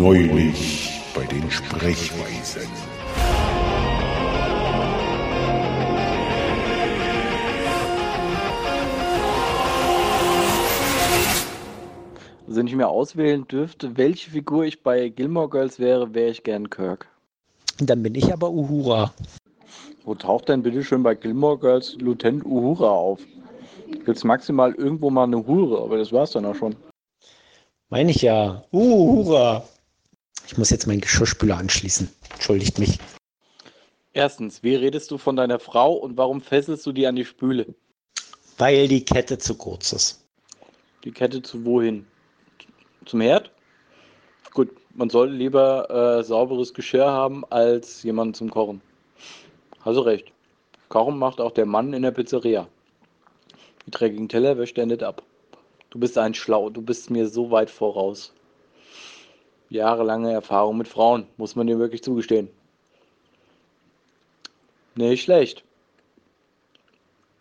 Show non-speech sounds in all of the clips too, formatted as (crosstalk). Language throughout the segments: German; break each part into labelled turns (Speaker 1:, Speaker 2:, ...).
Speaker 1: Neulich bei den Sprechweisen.
Speaker 2: Also wenn ich mir auswählen dürfte, welche Figur ich bei Gilmore Girls wäre, wäre ich gern Kirk.
Speaker 3: Dann bin ich aber Uhura.
Speaker 2: Wo taucht denn bitte schön bei Gilmore Girls Lieutenant Uhura auf? Gibt's maximal irgendwo mal eine Hure, aber das war's dann auch schon.
Speaker 3: Meine ich ja. Uhura. Ich muss jetzt meinen Geschirrspüler anschließen. Entschuldigt mich.
Speaker 2: Erstens, wie redest du von deiner Frau und warum fesselst du die an die Spüle?
Speaker 3: Weil die Kette zu kurz ist.
Speaker 2: Die Kette zu wohin? Zum Herd? Gut, man sollte lieber äh, sauberes Geschirr haben als jemanden zum Kochen. Hast du recht. Kochen macht auch der Mann in der Pizzeria. Die dreckigen Teller wäscht er nicht ab. Du bist ein Schlau, du bist mir so weit voraus. Jahrelange Erfahrung mit Frauen, muss man dir wirklich zugestehen. Nicht schlecht.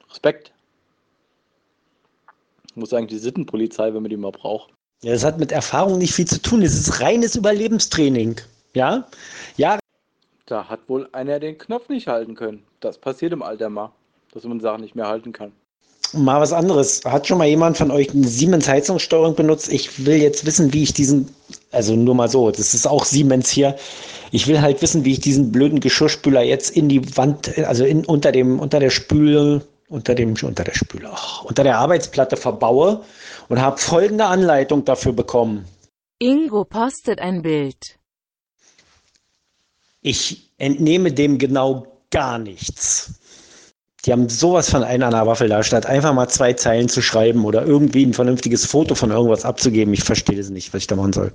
Speaker 2: Respekt. Muss eigentlich die Sittenpolizei, wenn man die mal braucht.
Speaker 3: Ja, das hat mit Erfahrung nicht viel zu tun. Es ist reines Überlebenstraining. Ja? Ja,
Speaker 2: Da hat wohl einer den Knopf nicht halten können. Das passiert im Alter mal, dass man Sachen nicht mehr halten kann.
Speaker 3: Mal was anderes. Hat schon mal jemand von euch eine Siemens Heizungssteuerung benutzt? Ich will jetzt wissen, wie ich diesen, also nur mal so, das ist auch Siemens hier. Ich will halt wissen, wie ich diesen blöden Geschirrspüler jetzt in die Wand, also in, unter dem, unter der Spül, unter dem, unter der Spüle, ach, unter der Arbeitsplatte verbaue und habe folgende Anleitung dafür bekommen.
Speaker 4: Ingo postet ein Bild.
Speaker 3: Ich entnehme dem genau gar nichts. Die haben sowas von einer an der Waffel da, statt einfach mal zwei Zeilen zu schreiben oder irgendwie ein vernünftiges Foto von irgendwas abzugeben. Ich verstehe das nicht, was ich da machen soll.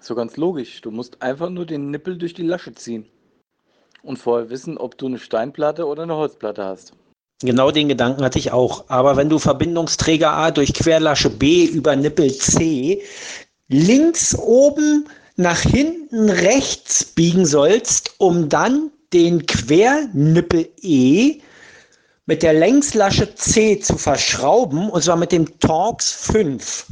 Speaker 2: So ganz logisch. Du musst einfach nur den Nippel durch die Lasche ziehen. Und vorher wissen, ob du eine Steinplatte oder eine Holzplatte hast.
Speaker 3: Genau den Gedanken hatte ich auch. Aber wenn du Verbindungsträger A durch Querlasche B über Nippel C links oben nach hinten rechts biegen sollst, um dann den Quernippel E mit der Längslasche C zu verschrauben, und zwar mit dem Torx 5.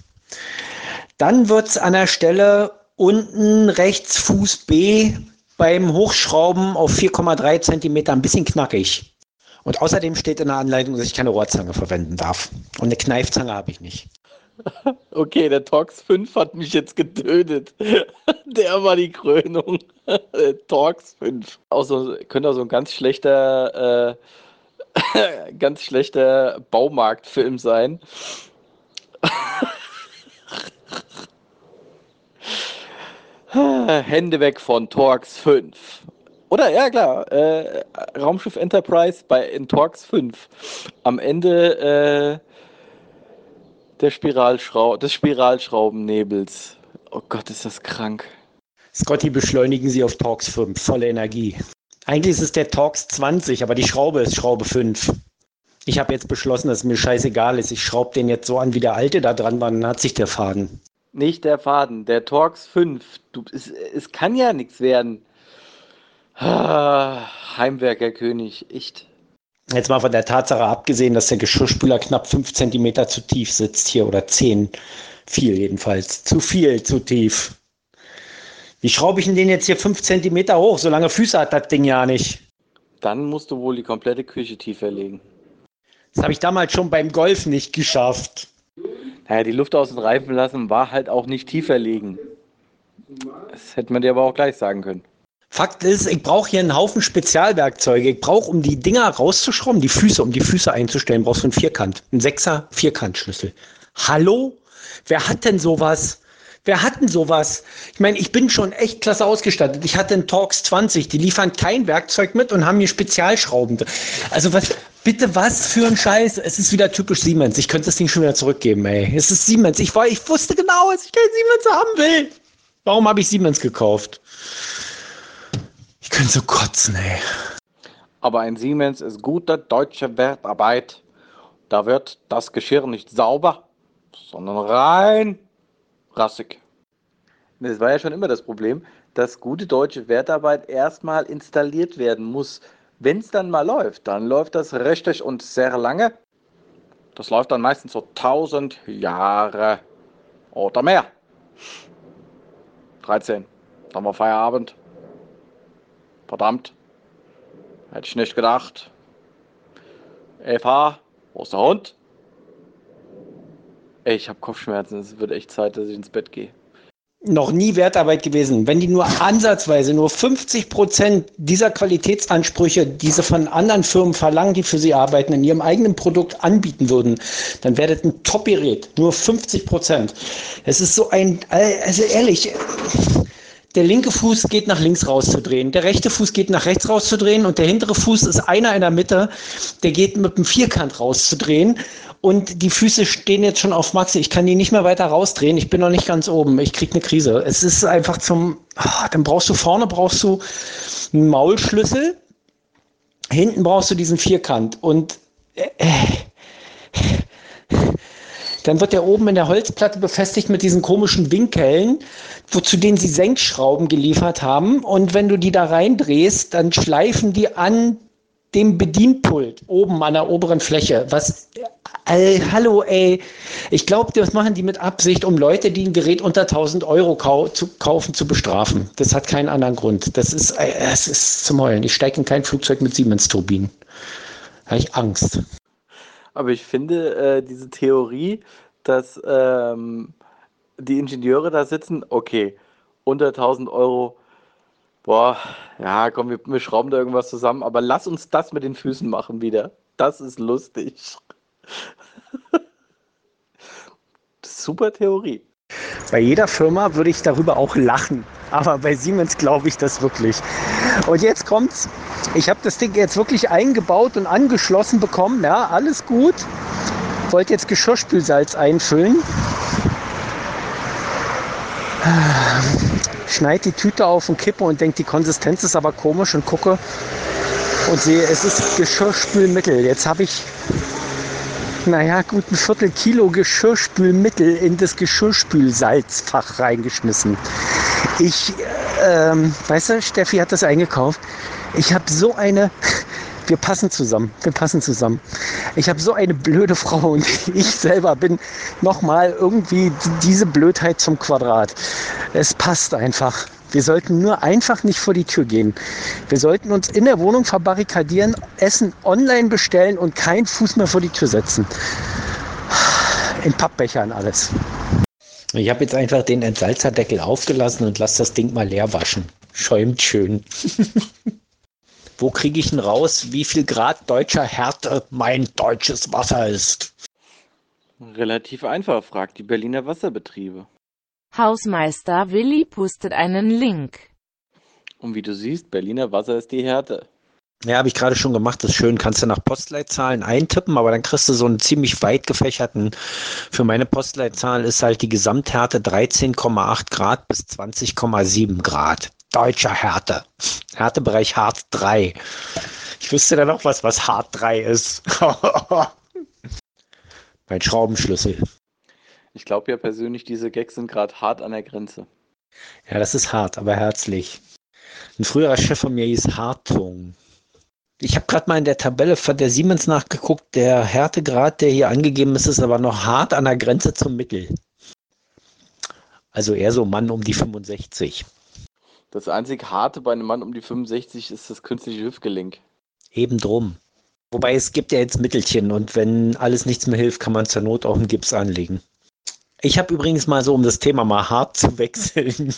Speaker 3: Dann wird es an der Stelle unten rechts Fuß B beim Hochschrauben auf 4,3 Zentimeter ein bisschen knackig. Und außerdem steht in der Anleitung, dass ich keine Rohrzange verwenden darf. Und eine Kneifzange habe ich nicht. (laughs)
Speaker 2: Okay, der Torx 5 hat mich jetzt getötet. (laughs) Der war die Krönung. (laughs) Der Torx 5. Auch so, könnte auch so ein ganz schlechter, äh, (laughs) ganz schlechter Baumarktfilm sein. (laughs) Hände weg von Torx 5. Oder, ja klar, äh, Raumschiff Enterprise bei in Torx 5. Am Ende äh, der Spiralschrau des Spiralschraubennebels. Oh Gott, ist das krank.
Speaker 3: Scotty beschleunigen Sie auf Torx 5, volle Energie. Eigentlich ist es der Torx 20, aber die Schraube ist Schraube 5. Ich habe jetzt beschlossen, dass es mir scheißegal ist. Ich schraube den jetzt so an, wie der alte da dran war, dann hat sich der Faden.
Speaker 2: Nicht der Faden, der Torx 5. Du, es, es kann ja nichts werden. Ah, Heimwerkerkönig, echt.
Speaker 3: Jetzt mal von der Tatsache abgesehen, dass der Geschirrspüler knapp 5 cm zu tief sitzt hier oder 10. Viel jedenfalls. Zu viel, zu tief. Wie schraube ich denn den jetzt hier 5 cm hoch? So lange Füße hat das Ding ja nicht.
Speaker 2: Dann musst du wohl die komplette Küche tiefer legen.
Speaker 3: Das habe ich damals schon beim Golf nicht geschafft.
Speaker 2: Naja, die Luft aus den Reifen lassen war halt auch nicht tiefer legen. Das hätte man dir aber auch gleich sagen können.
Speaker 3: Fakt ist, ich brauche hier einen Haufen Spezialwerkzeuge. Ich brauche, um die Dinger rauszuschrauben, die Füße, um die Füße einzustellen, brauchst du einen Vierkant. Einen Sechser Vierkantschlüssel. Hallo? Wer hat denn sowas? Wer hat denn sowas? Ich meine, ich bin schon echt klasse ausgestattet. Ich hatte einen Torx 20, die liefern kein Werkzeug mit und haben hier Spezialschrauben. Also was, bitte was für ein Scheiß. Es ist wieder typisch Siemens. Ich könnte das Ding schon wieder zurückgeben, ey. Es ist Siemens. Ich, war, ich wusste genau, dass ich kein Siemens haben will. Warum habe ich Siemens gekauft? Ich könnte so kotzen, ey.
Speaker 2: Aber ein Siemens ist gute deutsche Wertarbeit. Da wird das Geschirr nicht sauber, sondern rein rassig. Das war ja schon immer das Problem, dass gute deutsche Wertarbeit erstmal installiert werden muss. Wenn es dann mal läuft, dann läuft das richtig und sehr lange. Das läuft dann meistens so 1000 Jahre oder mehr. 13. Dann war Feierabend. Verdammt. Hätte ich nicht gedacht. Eva, wo ist der Hund? Ey, ich habe Kopfschmerzen. Es wird echt Zeit, dass ich ins Bett gehe.
Speaker 3: noch nie Wertarbeit gewesen. Wenn die nur ansatzweise nur 50 Prozent dieser Qualitätsansprüche, die sie von anderen Firmen verlangen, die für sie arbeiten, in ihrem eigenen Produkt anbieten würden, dann das ein Top-Gerät. Nur 50 Prozent. Es ist so ein, also ehrlich, der linke Fuß geht nach links rauszudrehen, der rechte Fuß geht nach rechts rauszudrehen und der hintere Fuß ist einer in der Mitte, der geht mit dem Vierkant rauszudrehen und die Füße stehen jetzt schon auf Max. Ich kann die nicht mehr weiter rausdrehen. Ich bin noch nicht ganz oben. Ich krieg eine Krise. Es ist einfach zum, ah, dann brauchst du vorne brauchst du einen Maulschlüssel. Hinten brauchst du diesen Vierkant und äh, dann wird der oben in der Holzplatte befestigt mit diesen komischen Winkeln, wozu denen sie Senkschrauben geliefert haben. Und wenn du die da reindrehst, dann schleifen die an dem Bedienpult oben an der oberen Fläche. Was, äh, hallo, ey. Ich glaube, das machen die mit Absicht, um Leute, die ein Gerät unter 1000 Euro kau zu kaufen, zu bestrafen. Das hat keinen anderen Grund. Das ist, äh, es ist zum Heulen. Ich steige in kein Flugzeug mit Siemens-Turbinen. Habe ich Angst.
Speaker 2: Aber ich finde äh, diese Theorie, dass ähm, die Ingenieure da sitzen, okay, unter 1000 Euro, boah, ja, komm, wir, wir schrauben da irgendwas zusammen, aber lass uns das mit den Füßen machen wieder. Das ist lustig. (laughs) Super Theorie.
Speaker 3: Bei jeder Firma würde ich darüber auch lachen. Aber bei Siemens glaube ich das wirklich. Und jetzt kommt's. Ich habe das Ding jetzt wirklich eingebaut und angeschlossen bekommen. Ja, alles gut. Wollte jetzt Geschirrspülsalz einfüllen. Schneid die Tüte auf und kippe und denke, die Konsistenz ist aber komisch und gucke und sehe, es ist Geschirrspülmittel. Jetzt habe ich naja, gut ein Viertel Kilo Geschirrspülmittel in das Geschirrspülsalzfach reingeschmissen. Ich, ähm, weißt du, Steffi hat das eingekauft. Ich habe so eine, (laughs) wir passen zusammen, wir passen zusammen. Ich habe so eine blöde Frau (laughs) und ich selber bin nochmal irgendwie diese Blödheit zum Quadrat. Es passt einfach. Wir sollten nur einfach nicht vor die Tür gehen. Wir sollten uns in der Wohnung verbarrikadieren, Essen online bestellen und keinen Fuß mehr vor die Tür setzen. In Pappbechern alles. Ich habe jetzt einfach den Entsalzerdeckel aufgelassen und lasse das Ding mal leer waschen. Schäumt schön. (laughs) Wo kriege ich denn raus, wie viel Grad deutscher Härte mein deutsches Wasser ist?
Speaker 2: Relativ einfach, fragt die Berliner Wasserbetriebe.
Speaker 4: Hausmeister Willi pustet einen Link.
Speaker 2: Und wie du siehst, Berliner Wasser ist die Härte.
Speaker 3: Ja, habe ich gerade schon gemacht. Das ist schön. Kannst du nach Postleitzahlen eintippen, aber dann kriegst du so einen ziemlich weit gefächerten. Für meine Postleitzahl ist halt die Gesamthärte 13,8 Grad bis 20,7 Grad. Deutscher Härte. Härtebereich hart 3. Ich wüsste dann noch was, was hart 3 ist. (laughs) mein Schraubenschlüssel.
Speaker 2: Ich glaube ja persönlich, diese Gags sind gerade hart an der Grenze.
Speaker 3: Ja, das ist hart, aber herzlich. Ein früherer Chef von mir hieß Hartung. Ich habe gerade mal in der Tabelle von der Siemens nachgeguckt. Der Härtegrad, der hier angegeben ist, ist aber noch hart an der Grenze zum Mittel. Also eher so Mann um die 65.
Speaker 2: Das einzig Harte bei einem Mann um die 65 ist das künstliche Hüftgelenk.
Speaker 3: Eben drum. Wobei es gibt ja jetzt Mittelchen und wenn alles nichts mehr hilft, kann man zur Not auch einen Gips anlegen. Ich habe übrigens mal so, um das Thema mal hart zu (laughs) wechseln,